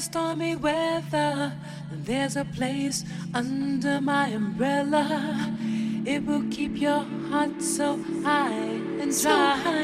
stormy weather. There's a place under my umbrella. It will keep your heart so high and dry, so high and dry.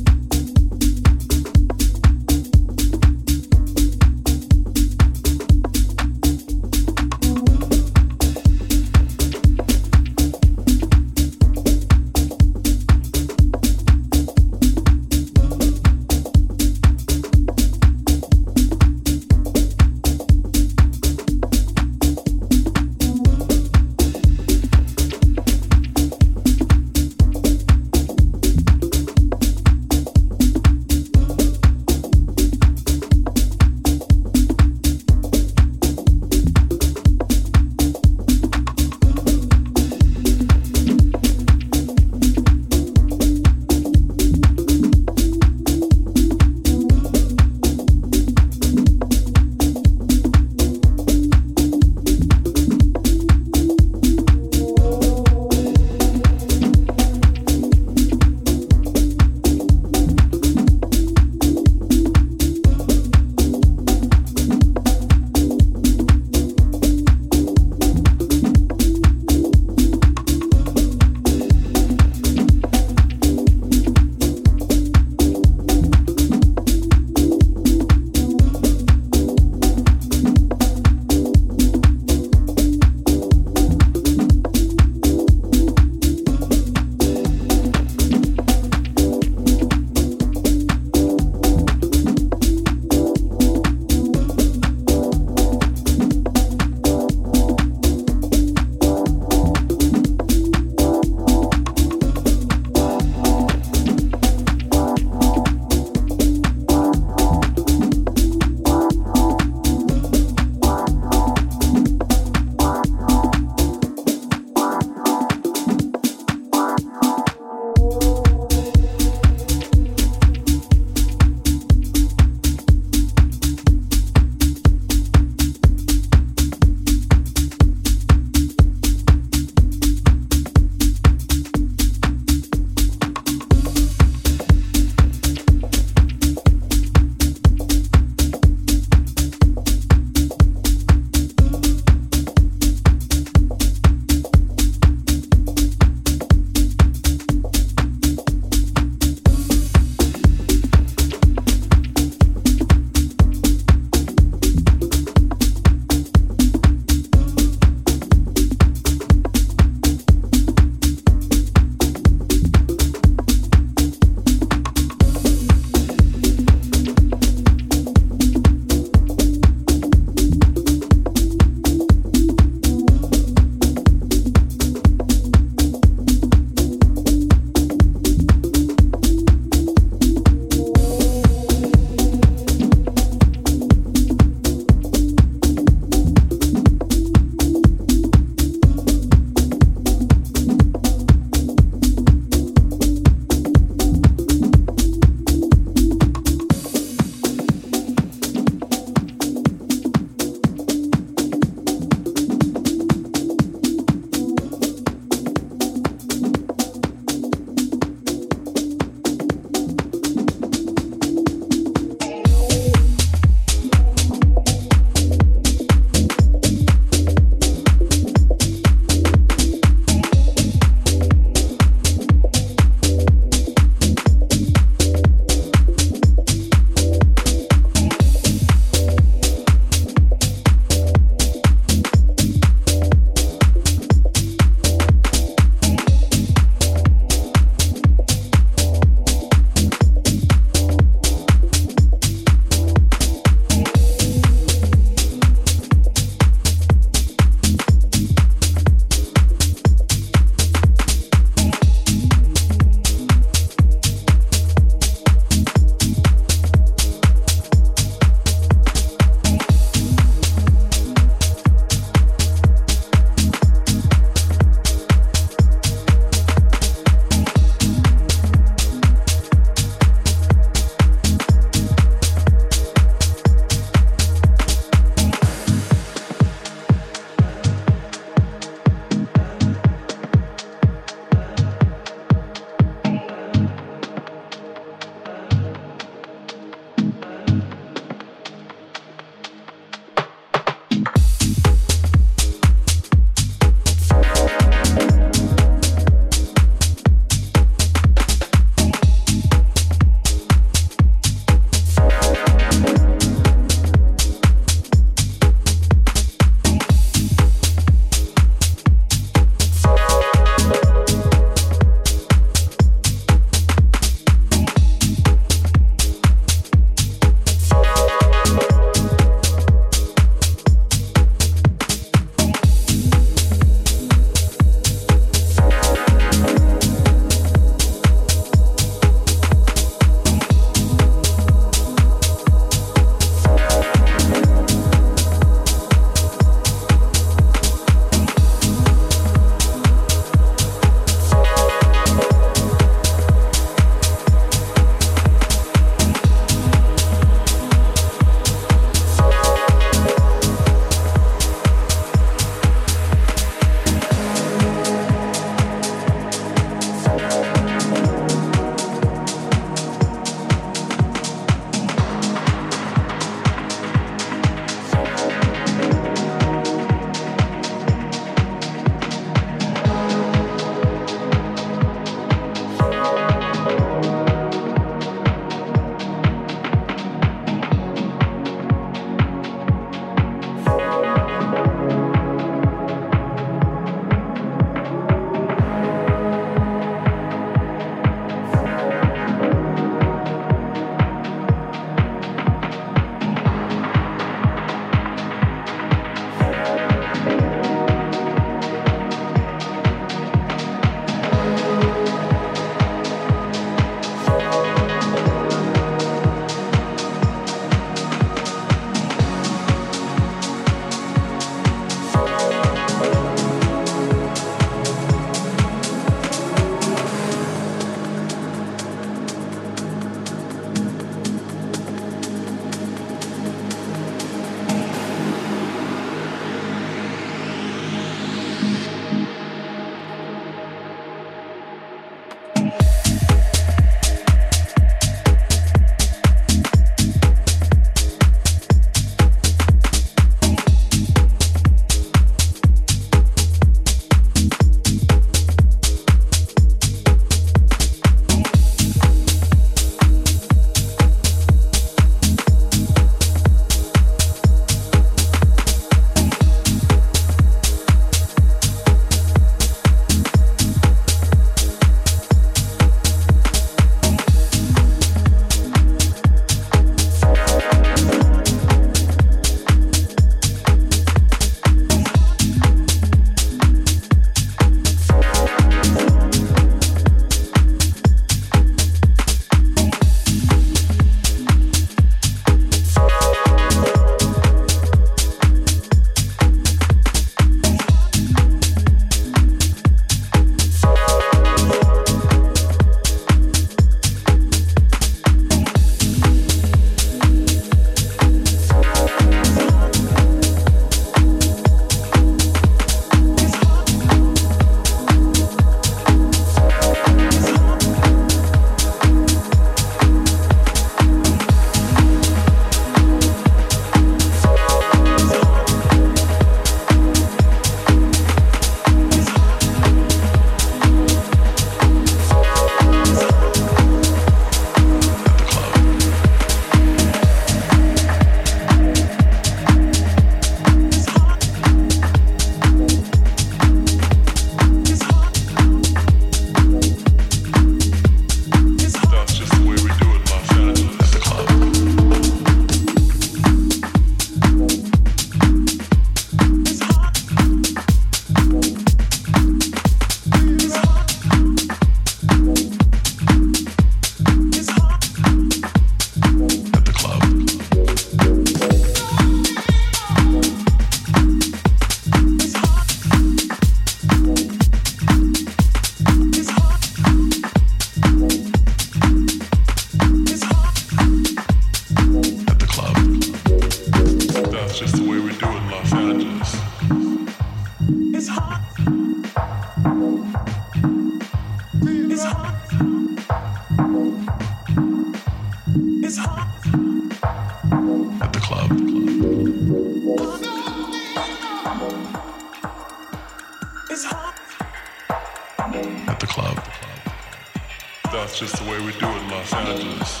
that's just the way we do it in Los Angeles.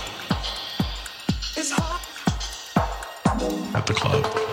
It's hot. At the club.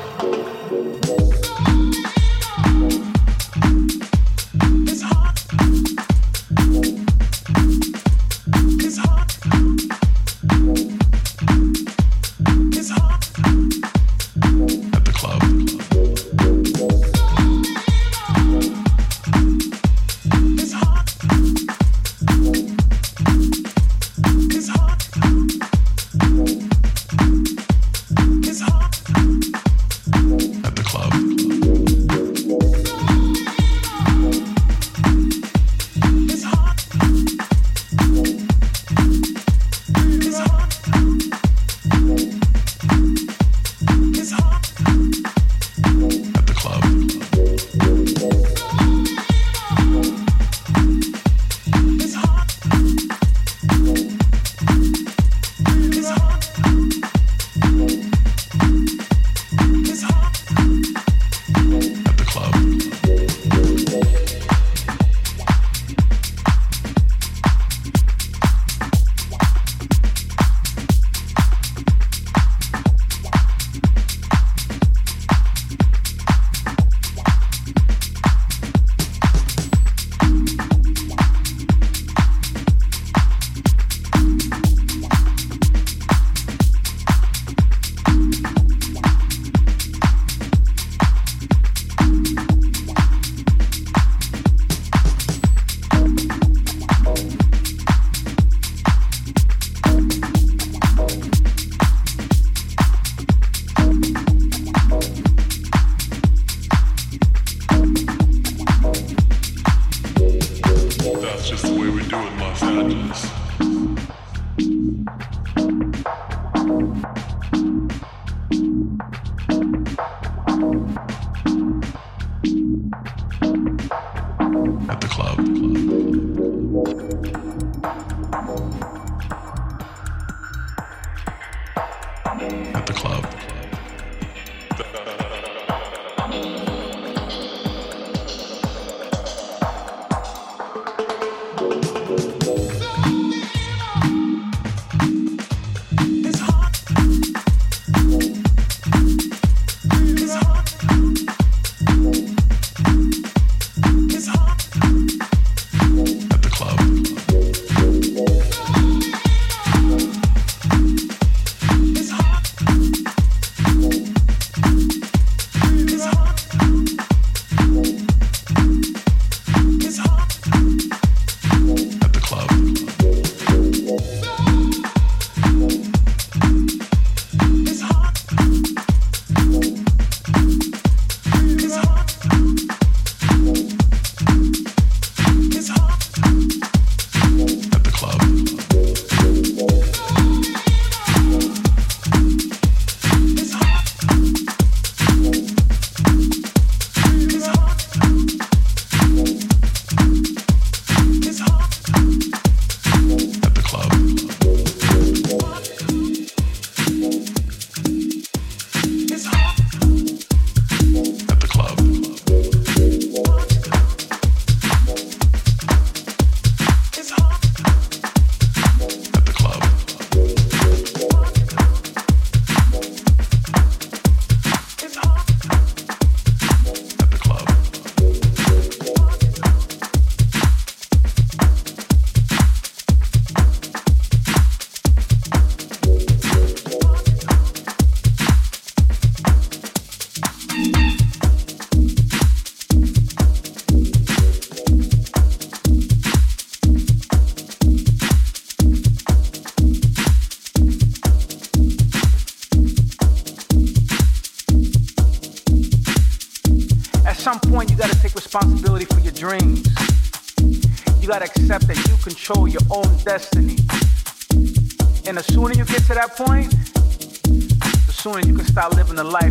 the life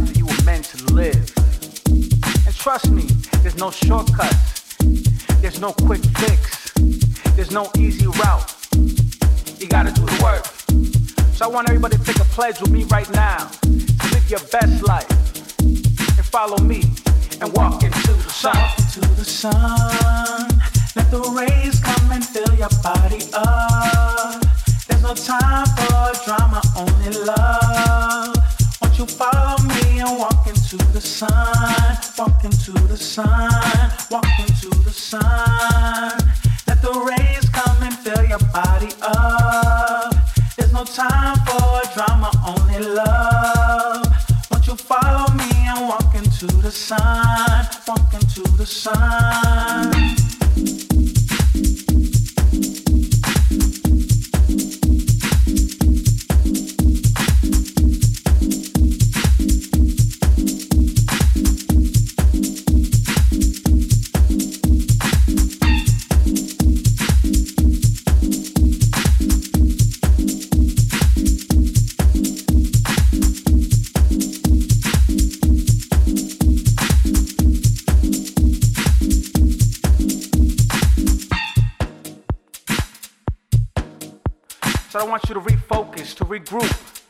want you to refocus, to regroup,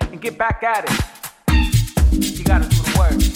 and get back at it. You gotta do the work.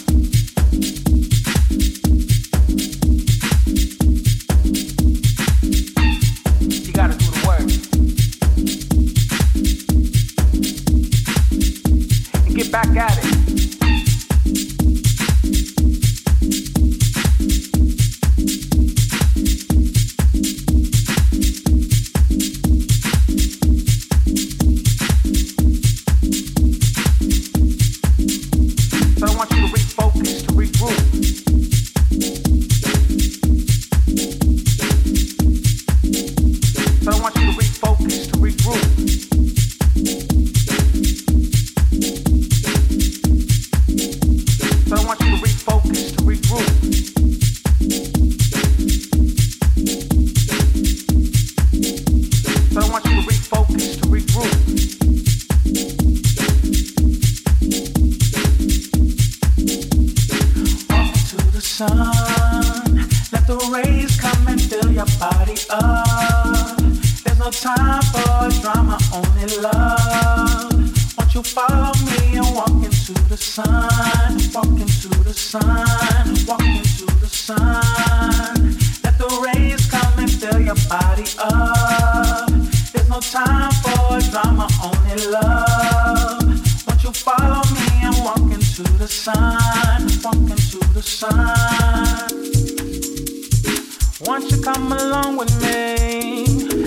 Won't you come along with me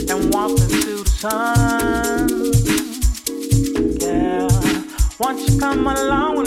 and walk into the sun? Won't you come along with me?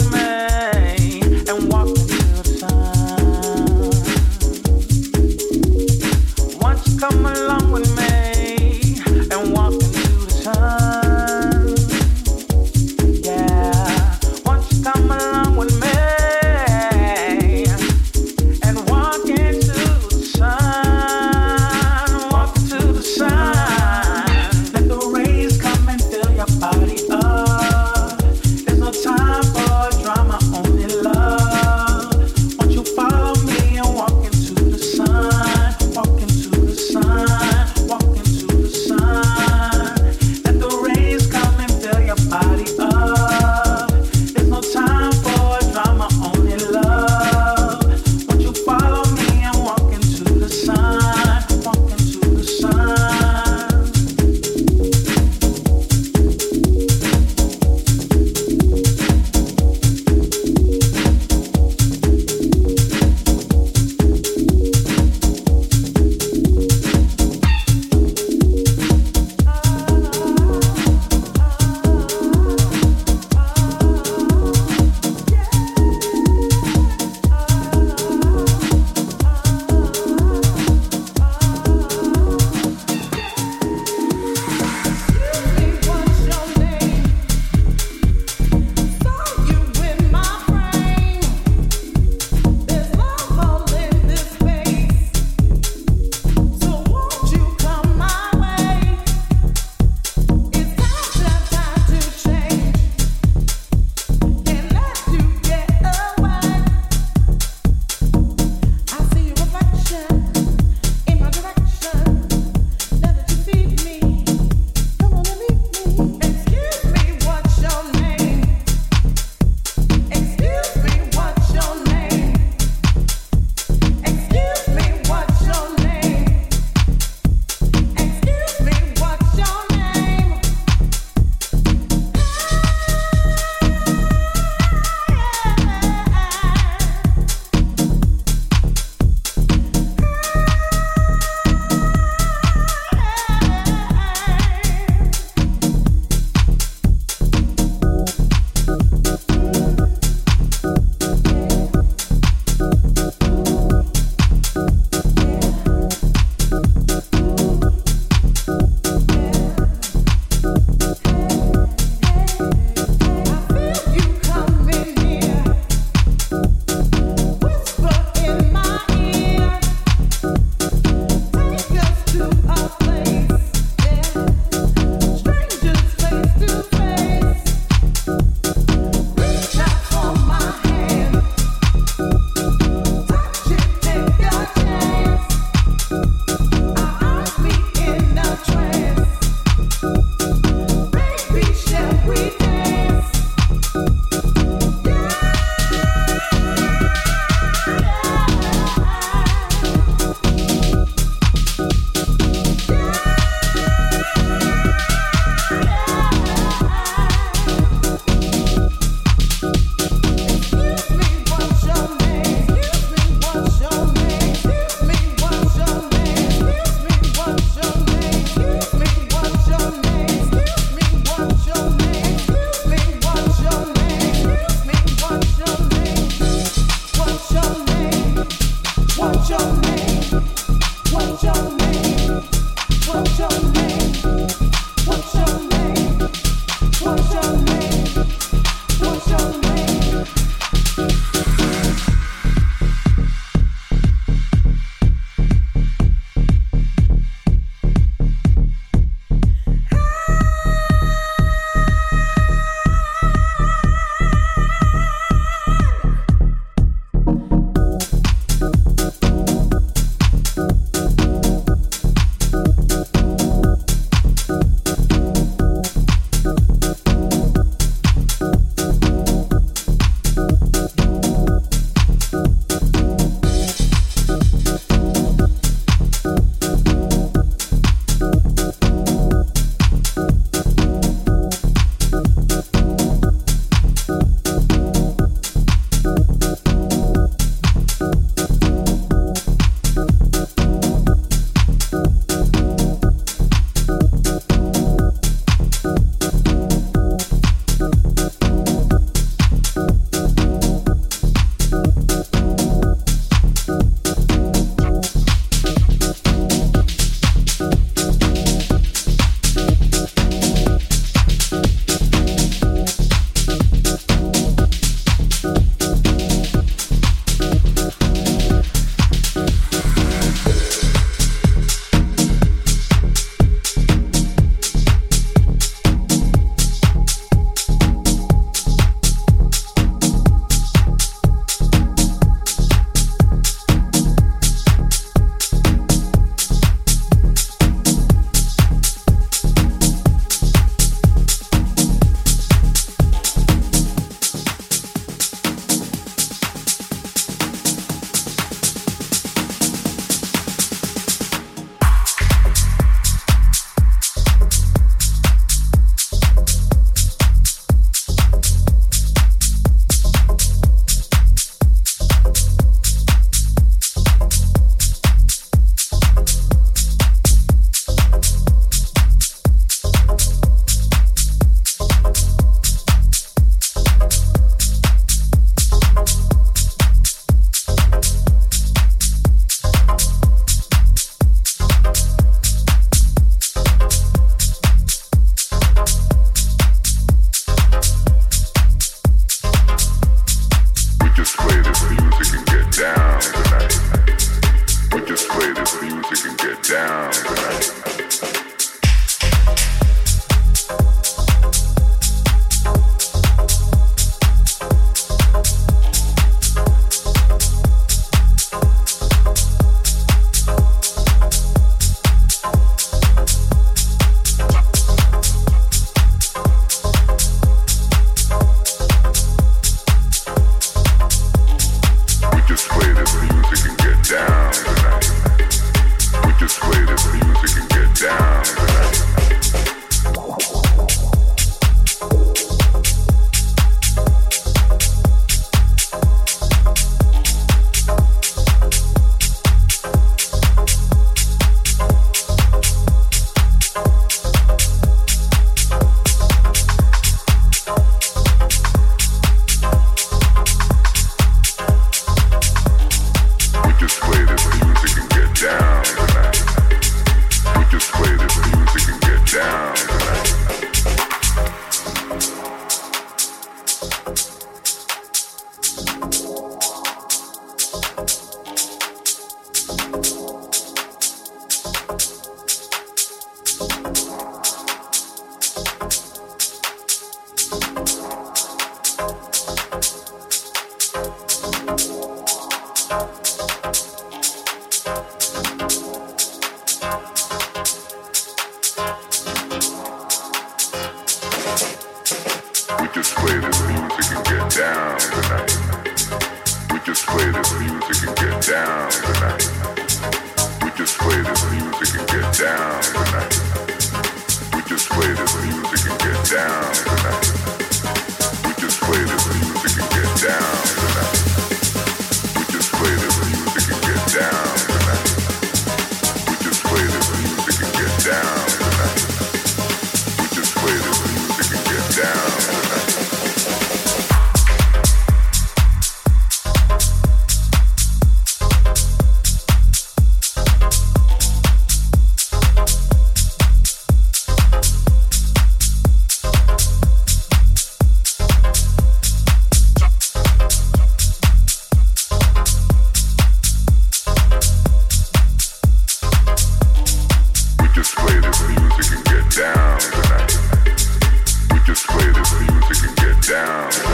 down.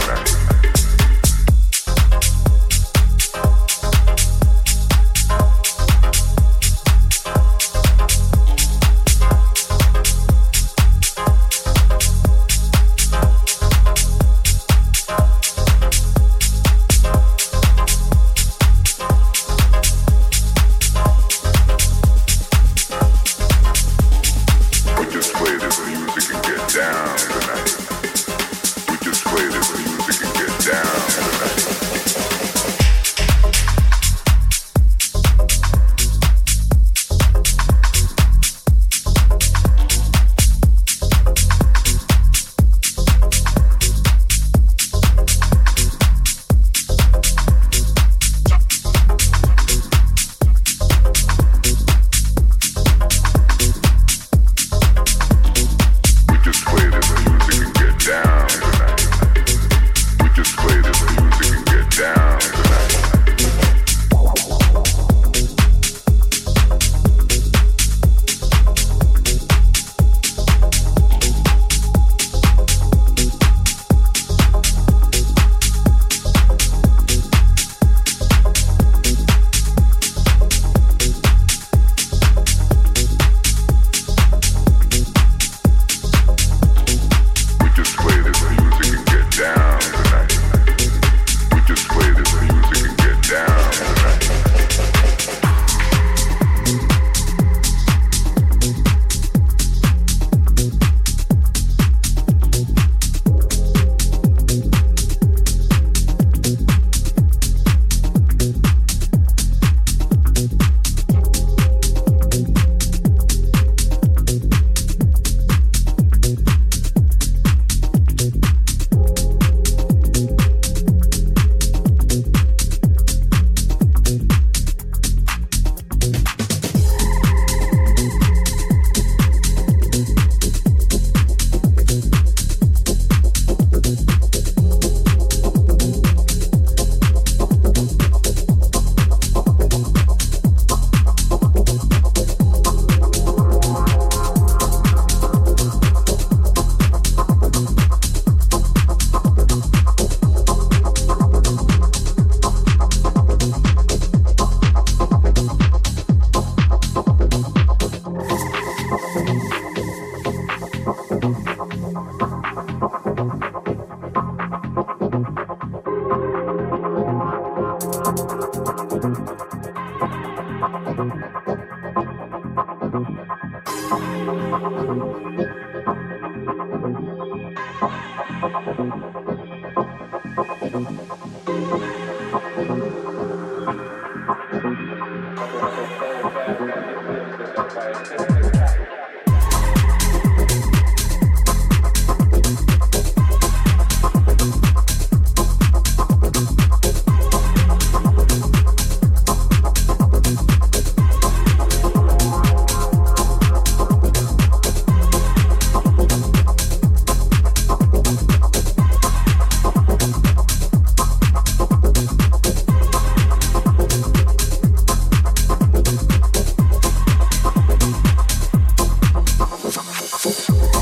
soul.